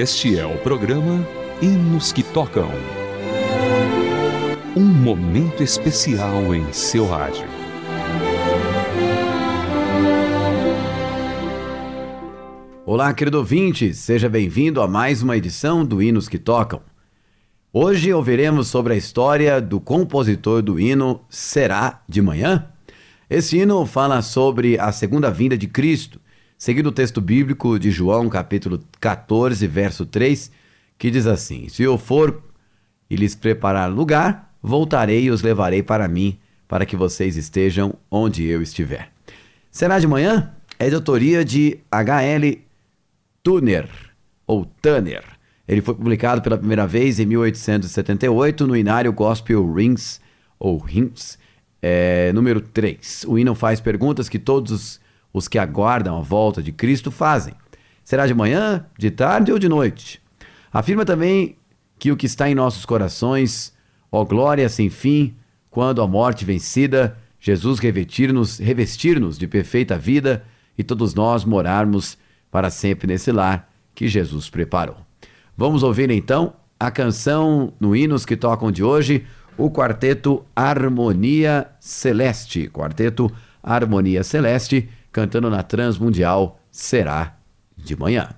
Este é o programa Hinos que Tocam. Um momento especial em seu rádio. Olá, querido ouvinte, seja bem-vindo a mais uma edição do Hinos que Tocam. Hoje ouviremos sobre a história do compositor do hino Será de Manhã? Esse hino fala sobre a segunda vinda de Cristo, seguindo o texto bíblico de João, capítulo 14, verso 3, que diz assim: Se eu for e lhes preparar lugar, voltarei e os levarei para mim, para que vocês estejam onde eu estiver. Será de manhã? É de autoria de H.L. Turner, ou Tanner. Ele foi publicado pela primeira vez em 1878 no Inário Gospel Rings, ou Rings, é, número 3. O hino faz perguntas que todos os que aguardam a volta de Cristo fazem. Será de manhã, de tarde ou de noite? Afirma também que o que está em nossos corações, ó glória sem fim, quando a morte vencida, Jesus revestir-nos revestir de perfeita vida e todos nós morarmos para sempre nesse lar que Jesus preparou. Vamos ouvir então a canção no Hinos que Tocam de hoje, o quarteto Harmonia Celeste. Quarteto Harmonia Celeste, cantando na Transmundial Será de Manhã.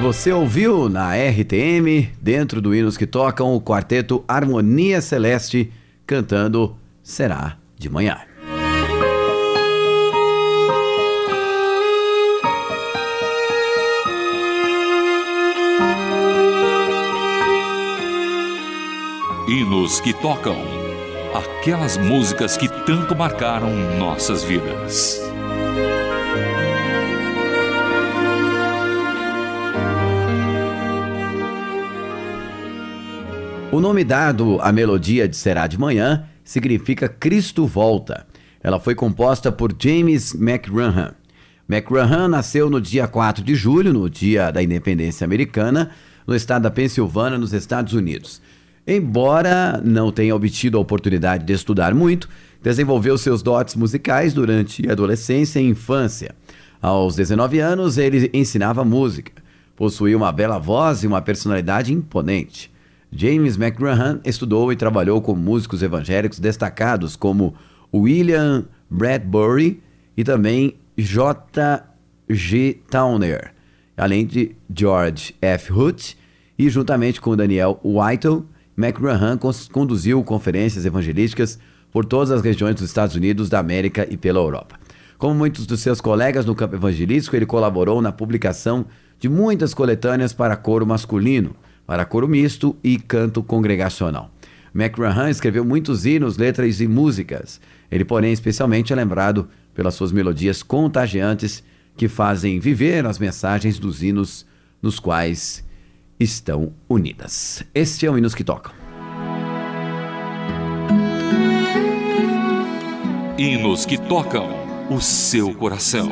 você ouviu na RTM, dentro do Hinos que Tocam, o quarteto Harmonia Celeste cantando Será de Manhã. Hinos que tocam aquelas músicas que tanto marcaram nossas vidas. O nome dado à melodia de Será de Manhã significa Cristo Volta. Ela foi composta por James McRahan. McRahan nasceu no dia 4 de julho, no dia da independência americana, no estado da Pensilvânia, nos Estados Unidos. Embora não tenha obtido a oportunidade de estudar muito, desenvolveu seus dotes musicais durante a adolescência e infância. Aos 19 anos, ele ensinava música. Possuía uma bela voz e uma personalidade imponente. James McGrahan estudou e trabalhou com músicos evangélicos destacados como William Bradbury e também J. G. Towner, além de George F. Hoot e juntamente com Daniel Whittle, McGrahan conduziu conferências evangelísticas por todas as regiões dos Estados Unidos da América e pela Europa. Como muitos dos seus colegas no campo evangelístico, ele colaborou na publicação de muitas coletâneas para coro masculino, para coro misto e canto congregacional. McRahan escreveu muitos hinos, letras e músicas. Ele, porém, especialmente é lembrado pelas suas melodias contagiantes que fazem viver as mensagens dos hinos nos quais estão unidas. Este é o Hinos que Tocam. Hinos que Tocam o seu coração.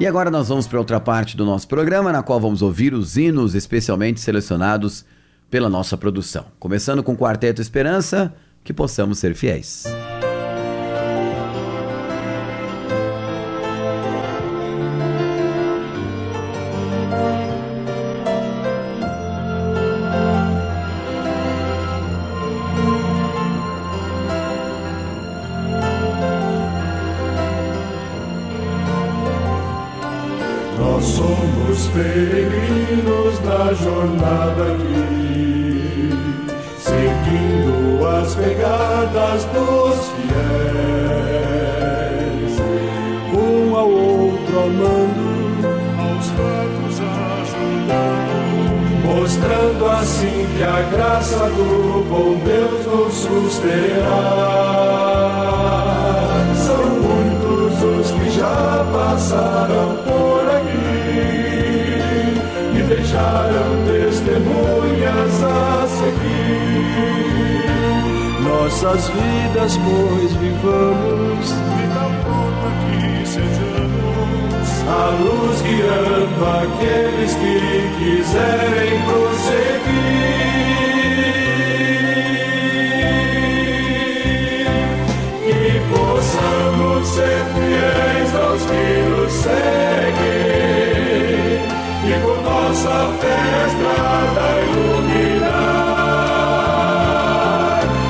E agora nós vamos para outra parte do nosso programa, na qual vamos ouvir os hinos especialmente selecionados pela nossa produção. Começando com o Quarteto Esperança, que possamos ser fiéis. Nós jornada aqui, seguindo as pegadas dos fiéis, um ao outro amando, aos fatos ajudando, mostrando assim que a graça do bom Deus nos susterá. São muitos os que já passaram por testemunhas a seguir. Nossas vidas, pois, vivamos de tal forma que sejamos a luz guiando aqueles que quiserem prosseguir. Nossa fé a estrada iluminar.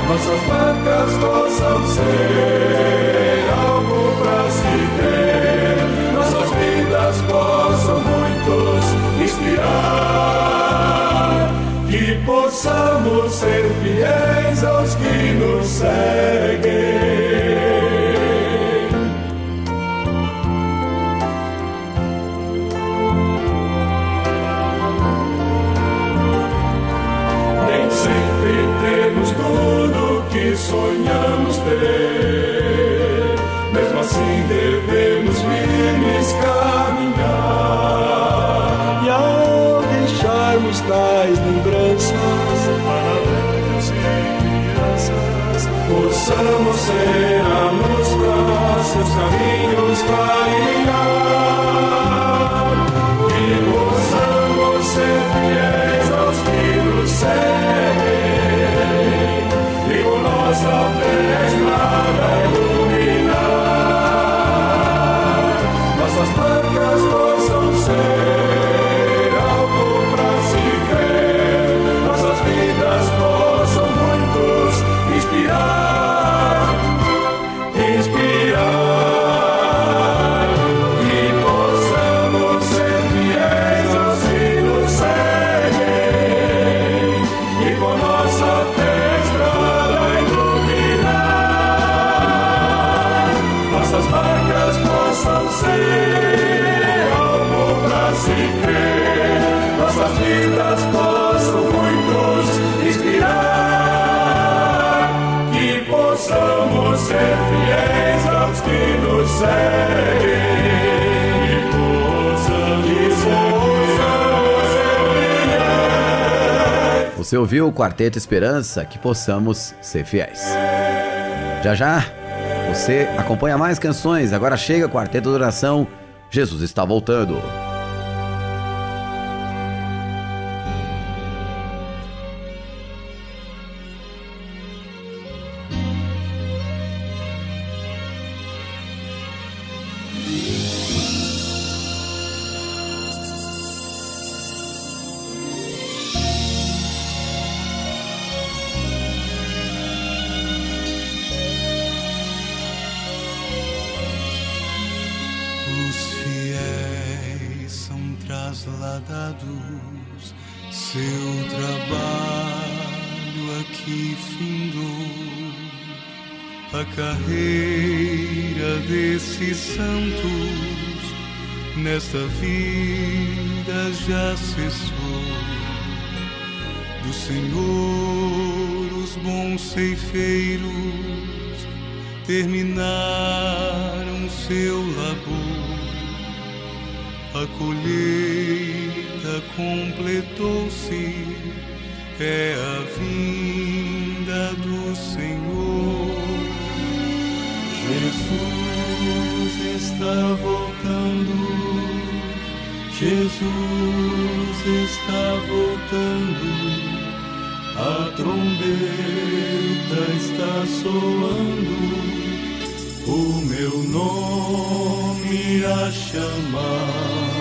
Nossas marcas possam ser algo para se ter, nossas vidas possam muitos inspirar. Que possamos ser fiéis aos que nos seguem. Você ouviu o Quarteto Esperança, que possamos ser fiéis. Já já, você acompanha mais canções. Agora chega Quarteto de Oração. Jesus está voltando. Trasladados, seu A carreira desses santos nesta vida já cessou. Do Senhor os bons ceifeiros terminaram seu labor. A colheita completou-se, é a vinda do Senhor. Está voltando. Jesus está voltando. A trombeta está soando, o meu nome a chamar.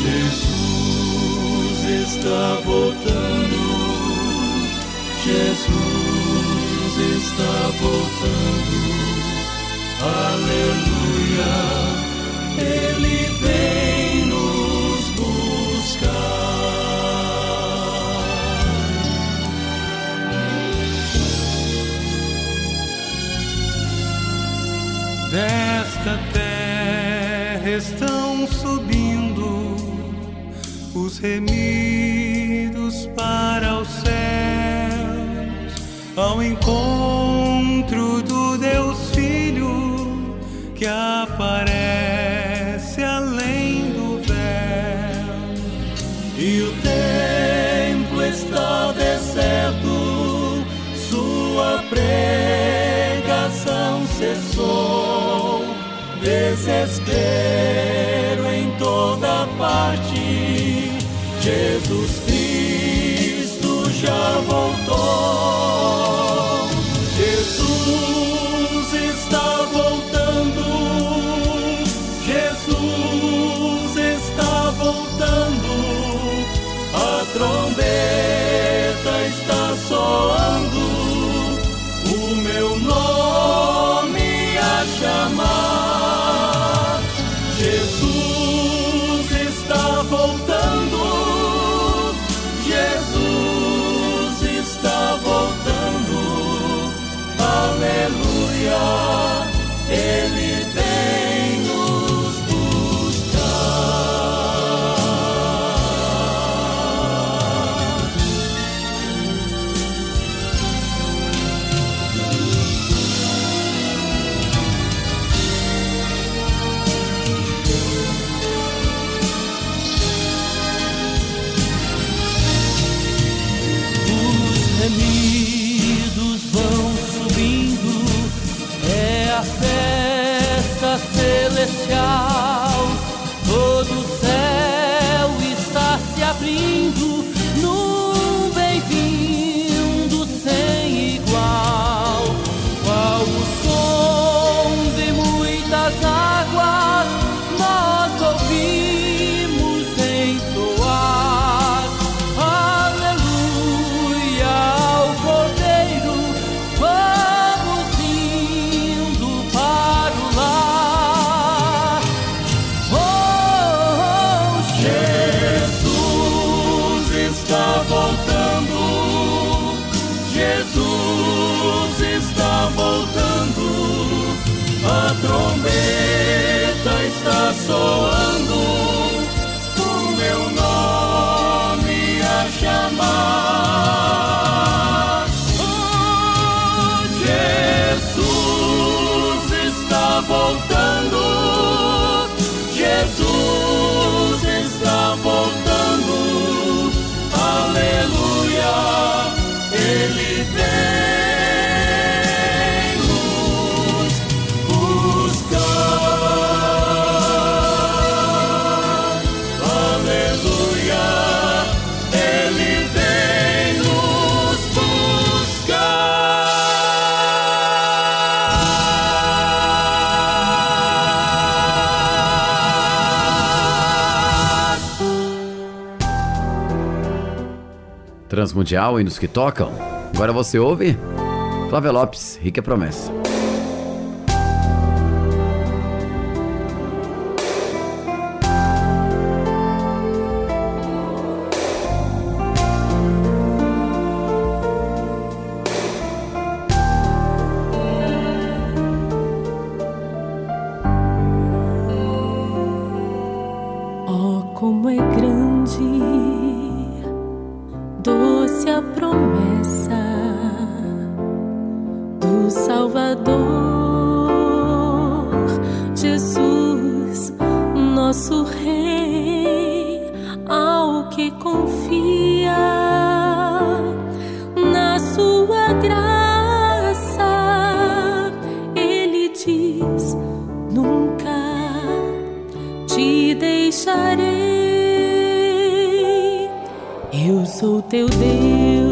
Jesus está voltando, Jesus está voltando, aleluia, Desta terra estão subindo os remidos para os céus, ao encontro aparece além do véu. E o templo está deserto, sua pregação cessou, desespero em toda parte. Jesus trombeta está soando. Transmundial e nos que tocam. Agora você ouve Flávia Lopes, Rica Promessa. Eu sou teu Deus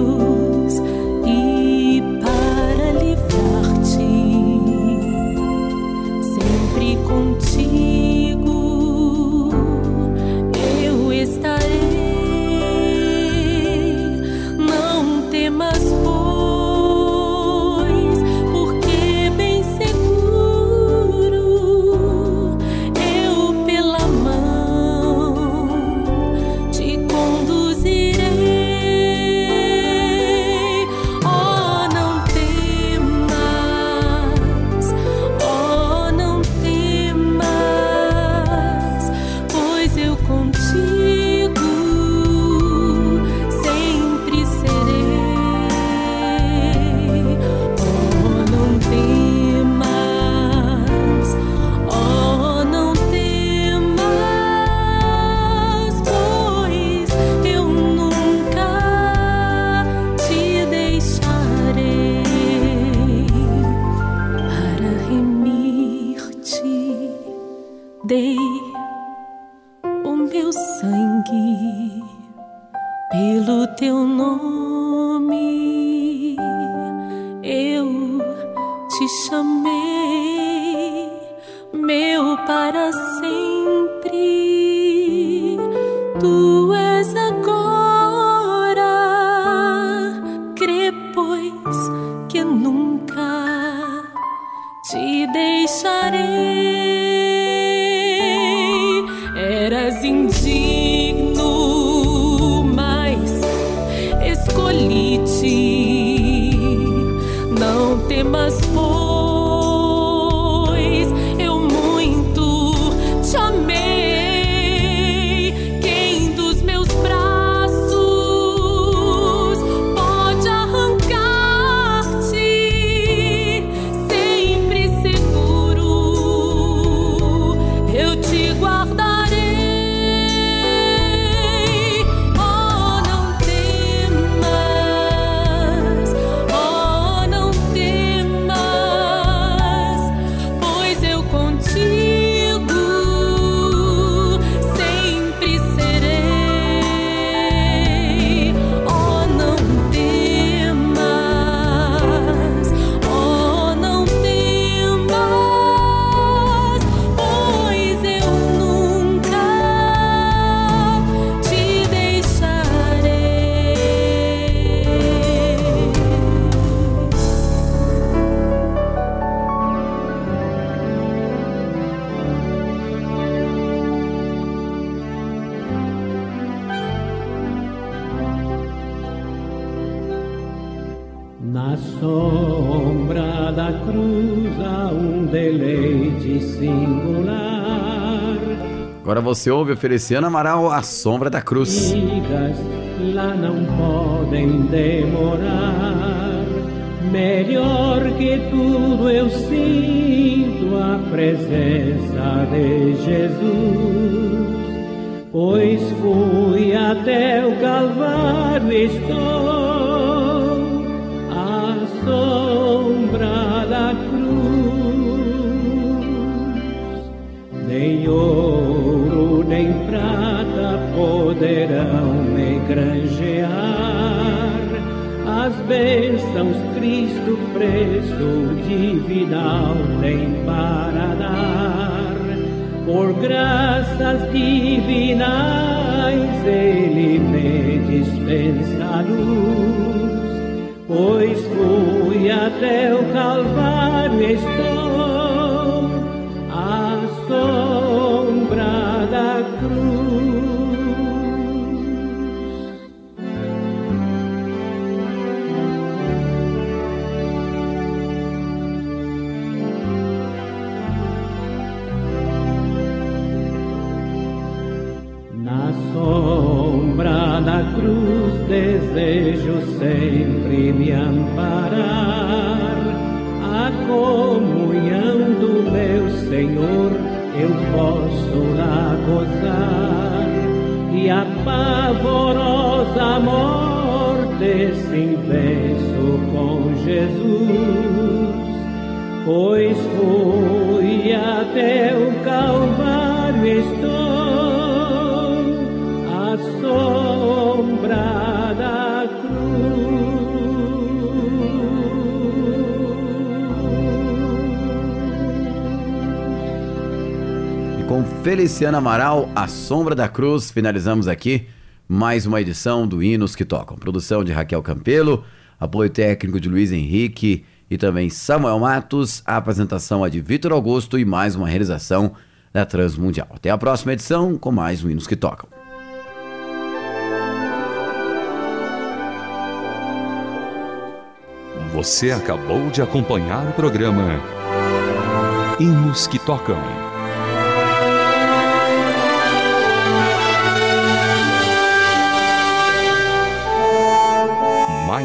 chamei, meu para sempre. Tu és agora, crê, pois, que nunca te deixarei. Você ouve oferecendo Amaral a sombra da cruz. Lá não podem demorar. Melhor que tudo eu sinto a presença de Jesus. Pois fui até o Calvário, estou à sombra da cruz. Ouro nem prata poderão me granjear as bênçãos Cristo preço divinal tem para dar. Por graças divinais Ele me dispensa a luz, pois fui até o Calvário estou gozar e a pavorosa morte sim venço com Jesus, pois fui até o Calvário Feliciana Amaral, A Sombra da Cruz, finalizamos aqui mais uma edição do Hinos que Tocam. Produção de Raquel Campelo, apoio técnico de Luiz Henrique e também Samuel Matos, a apresentação é de Vitor Augusto e mais uma realização da Transmundial. Até a próxima edição com mais um Hinos que Tocam. Você acabou de acompanhar o programa Hinos que Tocam.